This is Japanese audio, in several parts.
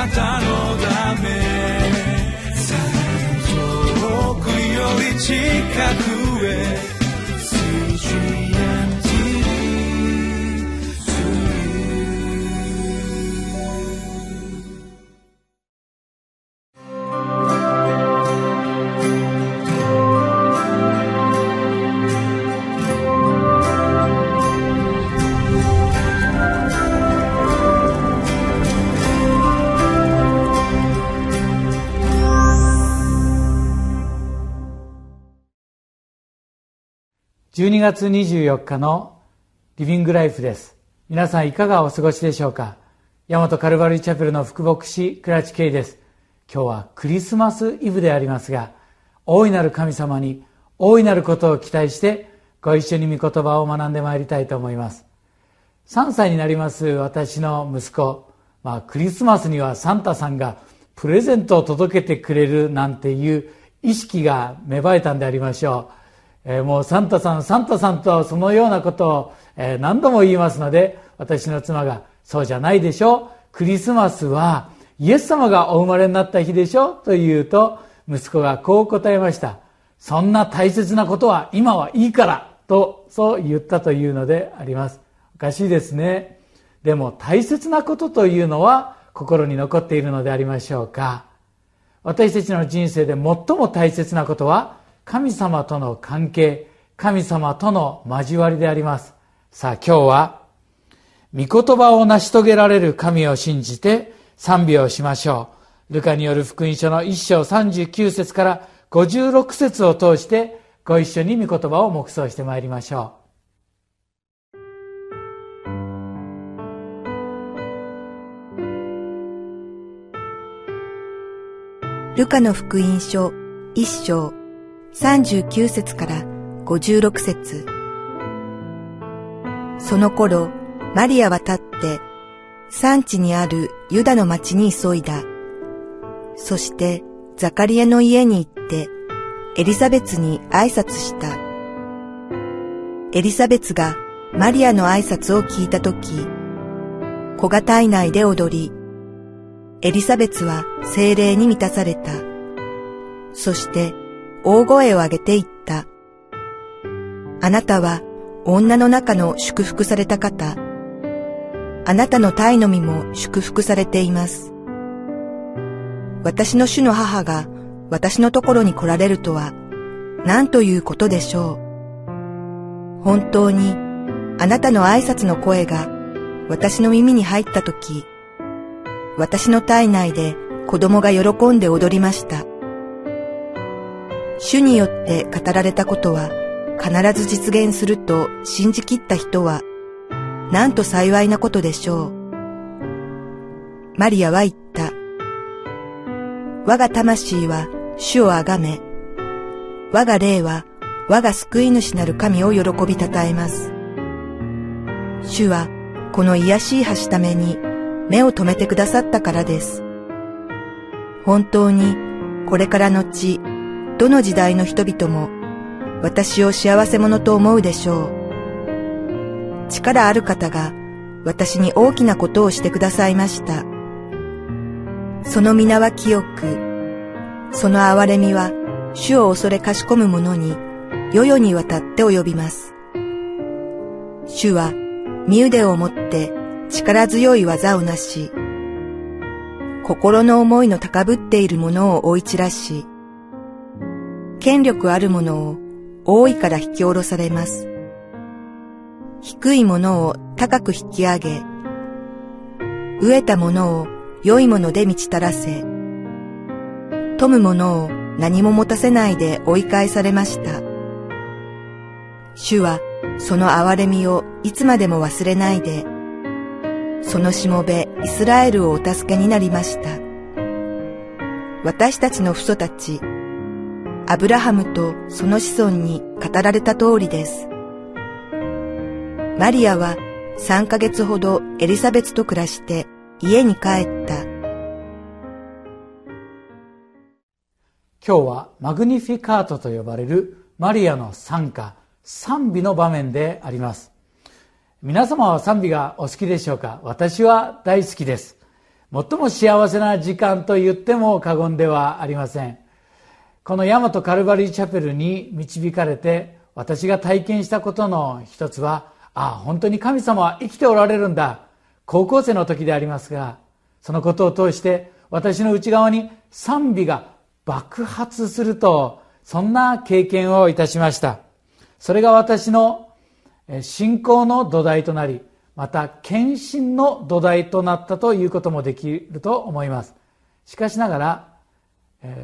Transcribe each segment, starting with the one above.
なたのため。遠くより近く。12月24日のリビングライフです。皆さんいかがお過ごしでしょうか？大和カルバリーチャペルの副牧師倉地圭です。今日はクリスマスイブでありますが大いなる神様に大いなることを期待してご一緒に御言葉を学んでまいりたいと思います。3歳になります私の息子、まあ、クリスマスにはサンタさんがプレゼントを届けてくれるなんていう意識が芽生えたんでありましょう。えー、もうサンタさんサンタさんとそのようなことを、えー、何度も言いますので私の妻が「そうじゃないでしょクリスマスはイエス様がお生まれになった日でしょ」と言うと息子がこう答えました「そんな大切なことは今はいいから」とそう言ったというのであります。おかしいですね。でも大切なことというのは心に残っているのでありましょうか。私たちの人生で最も大切なことは神様との関係、神様との交わりであります。さあ今日は、御言葉を成し遂げられる神を信じて賛美をしましょう。ルカによる福音書の1章39節から56節を通してご一緒に御言葉を黙想してまいりましょう。ルカの福音書1章39節から56節その頃、マリアは立って、産地にあるユダの町に急いだ。そして、ザカリアの家に行って、エリザベツに挨拶した。エリザベツがマリアの挨拶を聞いたとき、子が体内で踊り、エリザベツは精霊に満たされた。そして大声を上げて言った。あなたは女の中の祝福された方。あなたの体の身も祝福されています。私の主の母が私のところに来られるとは何ということでしょう。本当にあなたの挨拶の声が私の耳に入ったとき、私の体内で子供が喜んで踊りました。主によって語られたことは必ず実現すると信じきった人は、なんと幸いなことでしょう。マリアは言った。我が魂は主をあがめ、我が霊は我が救い主なる神を喜びたたえます。主はこの癒しい橋ために目を留めてくださったからです。本当にこれからのちどの時代の人々も私を幸せ者と思うでしょう。力ある方が私に大きなことをしてくださいました。その皆は清く、その憐れみは主を恐れかしこむ者に世々にわたって及びます。主は身腕をもって力強い技をなし、心の思いの高ぶっている者を追い散らし、権力あるものを大いから引き下ろされます。低いものを高く引き上げ、飢えたものを良いもので満ち足らせ、富むものを何も持たせないで追い返されました。主はその憐れみをいつまでも忘れないで、そのしもべイスラエルをお助けになりました。私たちの父祖たち、アブラハムとその子孫に語られた通りです。マリアは3ヶ月ほどエリザベツと暮らして家に帰った。今日はマグニフィカートと呼ばれるマリアの賛歌、賛美の場面であります。皆様は賛美がお好きでしょうか？私は大好きです。最も幸せな時間と言っても過言ではありませんこの大和カルバリーチャペルに導かれて私が体験したことの一つはああ本当に神様は生きておられるんだ。高校生の時でありますがそのことを通して私の内側に賛美が爆発するとそんな経験をいたしました。それが私の信仰の土台となりまた献身の土台となったということもできると思います。しかしながら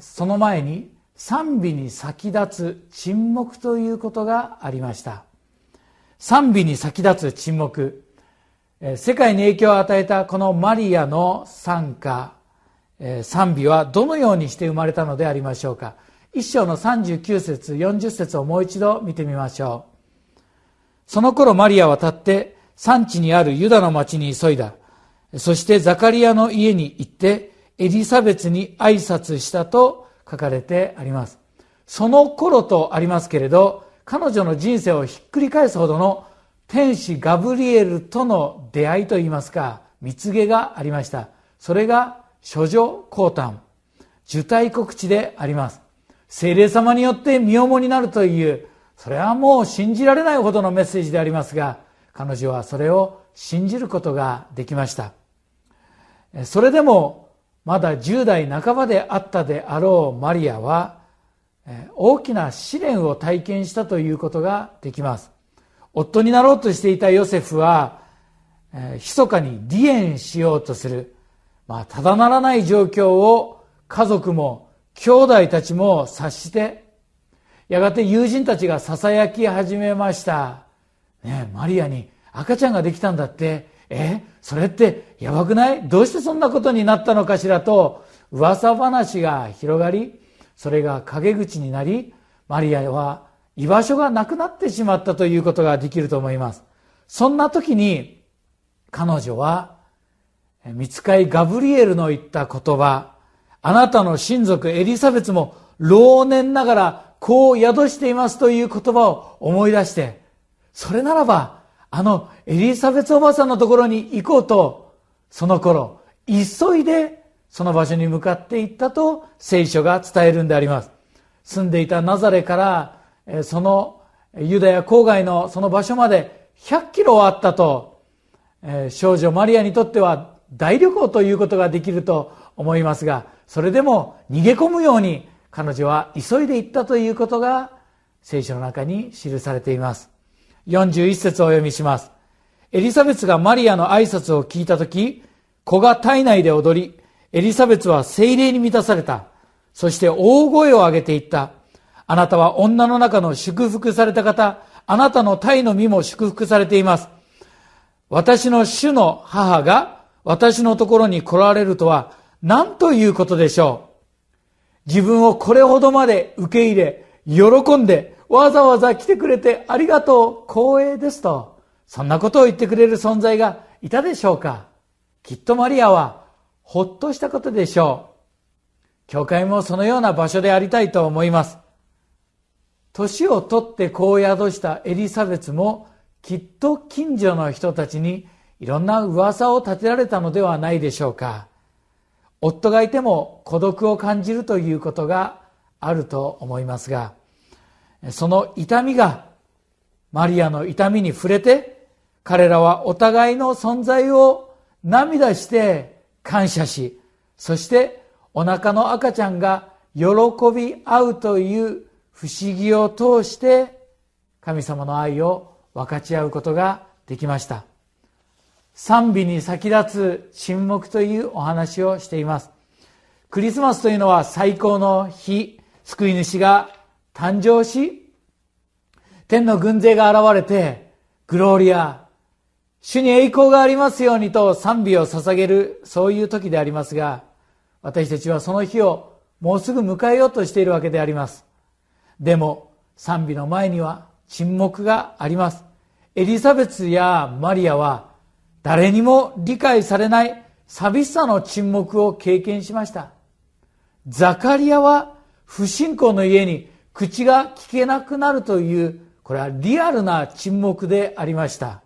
その前に賛美に先立つ沈黙ということがありました。賛美に先立つ沈黙。世界に影響を与えたこのマリアの賛歌賛美はどのようにして生まれたのでありましょうか。一章の39節40節をもう一度見てみましょう。その頃マリアは立って産地にあるユダの町に急いだ。そしてザカリアの家に行ってエリザベツに挨拶したと書かれてあります。その頃とありますけれど彼女の人生をひっくり返すほどの天使ガブリエルとの出会いといいますか蜜毛がありました。それが処女降誕。受胎告知であります。精霊様によって身重になるというそれはもう信じられないほどのメッセージでありますが彼女はそれを信じることができました。それでもまだ10代半ばであったであろうマリアは大きな試練を体験したということができます。夫になろうとしていたヨセフは密かに離縁しようとする、まあ、ただならない状況を家族も兄弟たちも察してやがて友人たちが囁き始めました。ねマリアに赤ちゃんができたんだって。えそれってやばくない？どうしてそんなことになったのかしらと噂話が広がりそれが陰口になりマリアは居場所がなくなってしまったということができると思います。そんな時に彼女は見つかいガブリエルの言った言葉あなたの親族エリザベツも老年ながらこう宿していますという言葉を思い出してそれならばあのエリザベツおばさんのところに行こうとその頃急いでその場所に向かって行ったと聖書が伝えるんであります。住んでいたナザレからそのユダヤ郊外のその場所まで100キロあったと少女マリアにとっては大旅行ということができると思いますがそれでも逃げ込むように彼女は急いで行ったということが聖書の中に記されています。41節をお読みします。エリザベスがマリアの挨拶を聞いた時子が体内で踊りエリザベスは精霊に満たされた。そして大声を上げていった。あなたは女の中の祝福された方あなたの体の身も祝福されています。私の主の母が私のところに来られるとは何ということでしょう。自分をこれほどまで受け入れ喜んでわざわざ来てくれてありがとう。光栄ですと。そんなことを言ってくれる存在がいたでしょうか。きっとマリアはほっとしたことでしょう。教会もそのような場所でありたいと思います。年を取ってこう宿したエリザベスもきっと近所の人たちにいろんな噂を立てられたのではないでしょうか。夫がいても孤独を感じるということがあると思いますがその痛みがマリアの痛みに触れて彼らはお互いの存在を涙して感謝しそしてお腹の赤ちゃんが喜び合うという不思議を通して神様の愛を分かち合うことができました。賛美に先立つ沈黙というお話をしています。クリスマスというのは最高の日救い主が誕生し天の軍勢が現れてグローリア主に栄光がありますようにと賛美を捧げるそういう時でありますが私たちはその日をもうすぐ迎えようとしているわけであります。でも賛美の前には沈黙があります。エリザベスやマリアは誰にも理解されない寂しさの沈黙を経験しました。ザカリアは不信仰の家に口が聞けなくなるというこれはリアルな沈黙でありました。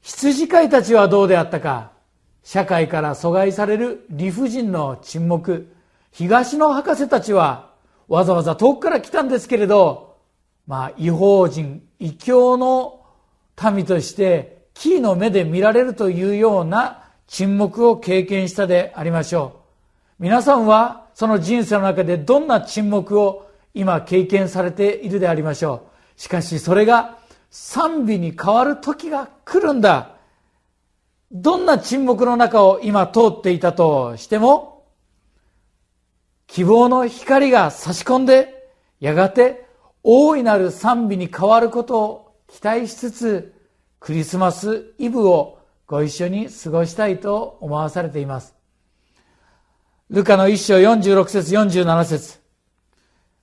羊飼いたちはどうであったか社会から阻害される理不尽の沈黙。東の博士たちはわざわざ遠くから来たんですけれどまあ違法人異教の民としてキーの目で見られるというような沈黙を経験したでありましょう。皆さんはその人生の中でどんな沈黙を今経験されているでありましょう。しかしそれが賛美に変わる時が来るんだ。どんな沈黙の中を今通っていたとしても希望の光が差し込んでやがて大いなる賛美に変わることを期待しつつクリスマスイブをご一緒に過ごしたいと思わされています。ルカの一章46節47節。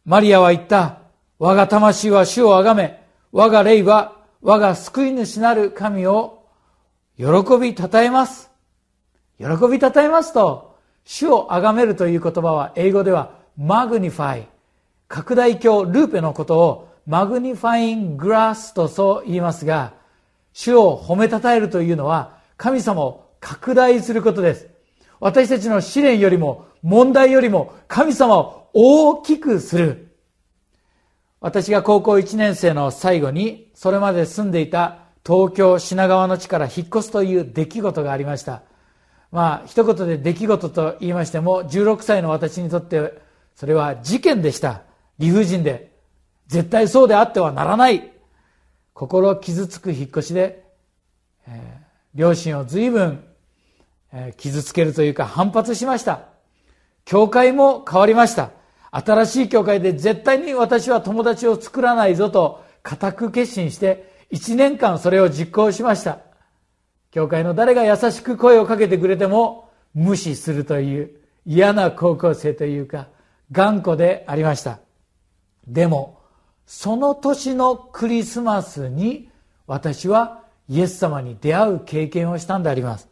マリアは言った。我が魂は主をあがめ、我が霊は我が救い主なる神を喜び称えます。喜び称えますと、主をあがめるという言葉は英語では magnify、拡大鏡ルーペのことを magnifying glass とそう言いますが、主を褒めたたえるというのは神様を拡大することです。私たちの試練よりも問題よりも神様を大きくする。私が高校1年生の最後にそれまで住んでいた東京品川の地から引っ越すという出来事がありました。まあ一言で出来事と言いましても16歳の私にとってそれは事件でした。理不尽で。絶対そうであってはならない。心傷つく引っ越しで、えー、両親を随分え傷つけるというか反発しました。教会も変わりました。新しい教会で絶対に私は友達を作らないぞと固く決心して1年間それを実行しました。教会の誰が優しく声をかけてくれても無視するという嫌な高校生というか頑固でありました。でも、その年のクリスマスに私はイエス様に出会う経験をしたんであります。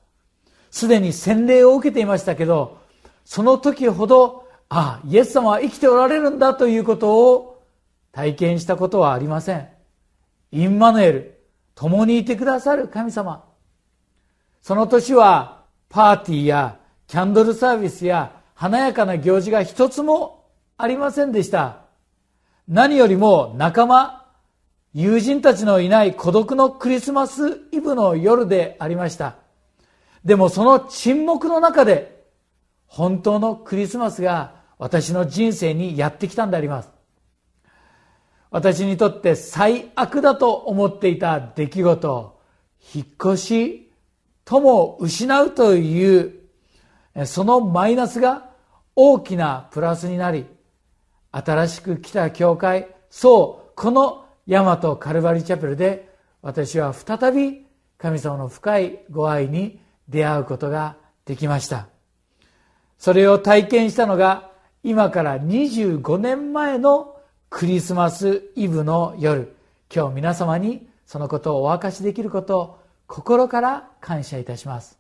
すでに洗礼を受けていましたけど、その時ほど、ああ、イエス様は生きておられるんだということを体験したことはありません。インマヌエル、共にいてくださる神様。その年はパーティーやキャンドルサービスや華やかな行事が一つもありませんでした。何よりも仲間、友人たちのいない孤独のクリスマスイブの夜でありました。でもその沈黙の中で本当のクリスマスが私の人生にやってきたんであります。私にとって最悪だと思っていた出来事、引っ越し、友を失うという、そのマイナスが大きなプラスになり、新しく来た教会、そう、この大和カルバリチャペルで私は再び神様の深いご愛に出会うことができましたそれを体験したのが今から25年前のクリスマスイブの夜。今日皆様にそのことをお明かしできることを心から感謝いたします。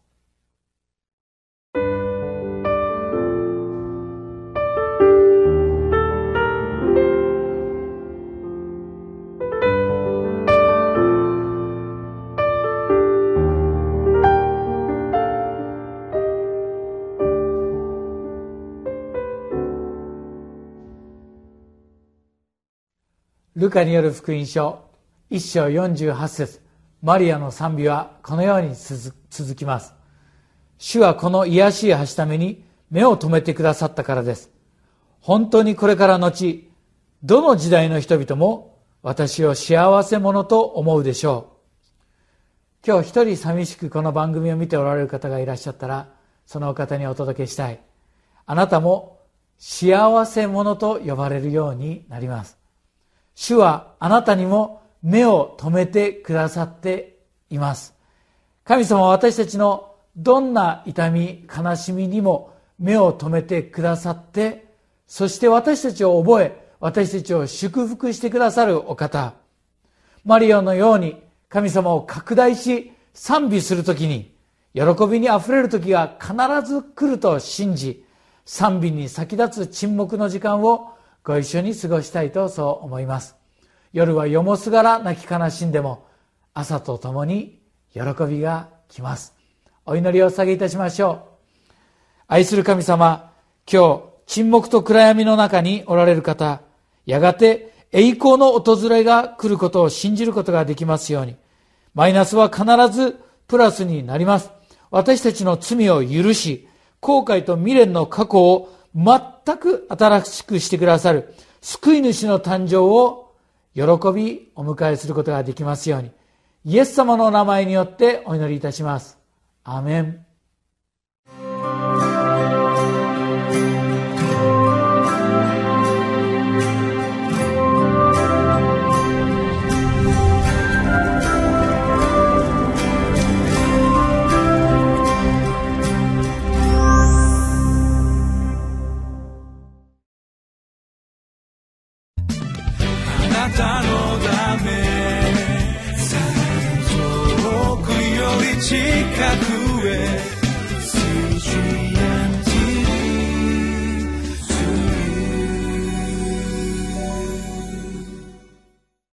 ルカによる福音書1章48節マリアの賛美はこのように続きます。主はこの癒しい橋ために目を留めてくださったからです。本当にこれから後、どの時代の人々も私を幸せ者と思うでしょう。今日一人寂しくこの番組を見ておられる方がいらっしゃったら、そのお方にお届けしたい。あなたも幸せ者と呼ばれるようになります。主はあなたにも目を留めてくださっています。神様は私たちのどんな痛み、悲しみにも目を留めてくださって、そして私たちを覚え、私たちを祝福してくださるお方。マリオのように神様を拡大し賛美するときに、喜びに溢れる時が必ず来ると信じ、賛美に先立つ沈黙の時間をご一緒に過ごしたいとそう思います夜はよもすがら泣き悲しんでも朝とともに喜びが来ますお祈りをお下げいたしましょう。愛する神様、今日、沈黙と暗闇の中におられる方、やがて栄光の訪れが来ることを信じることができますように。マイナスは必ずプラスになります。私たちの罪を許し、後悔と未練の過去を全く新しくしてくださる救い主の誕生を喜びお迎えすることができますように。イエス様の名前によってお祈りいたします。アメン。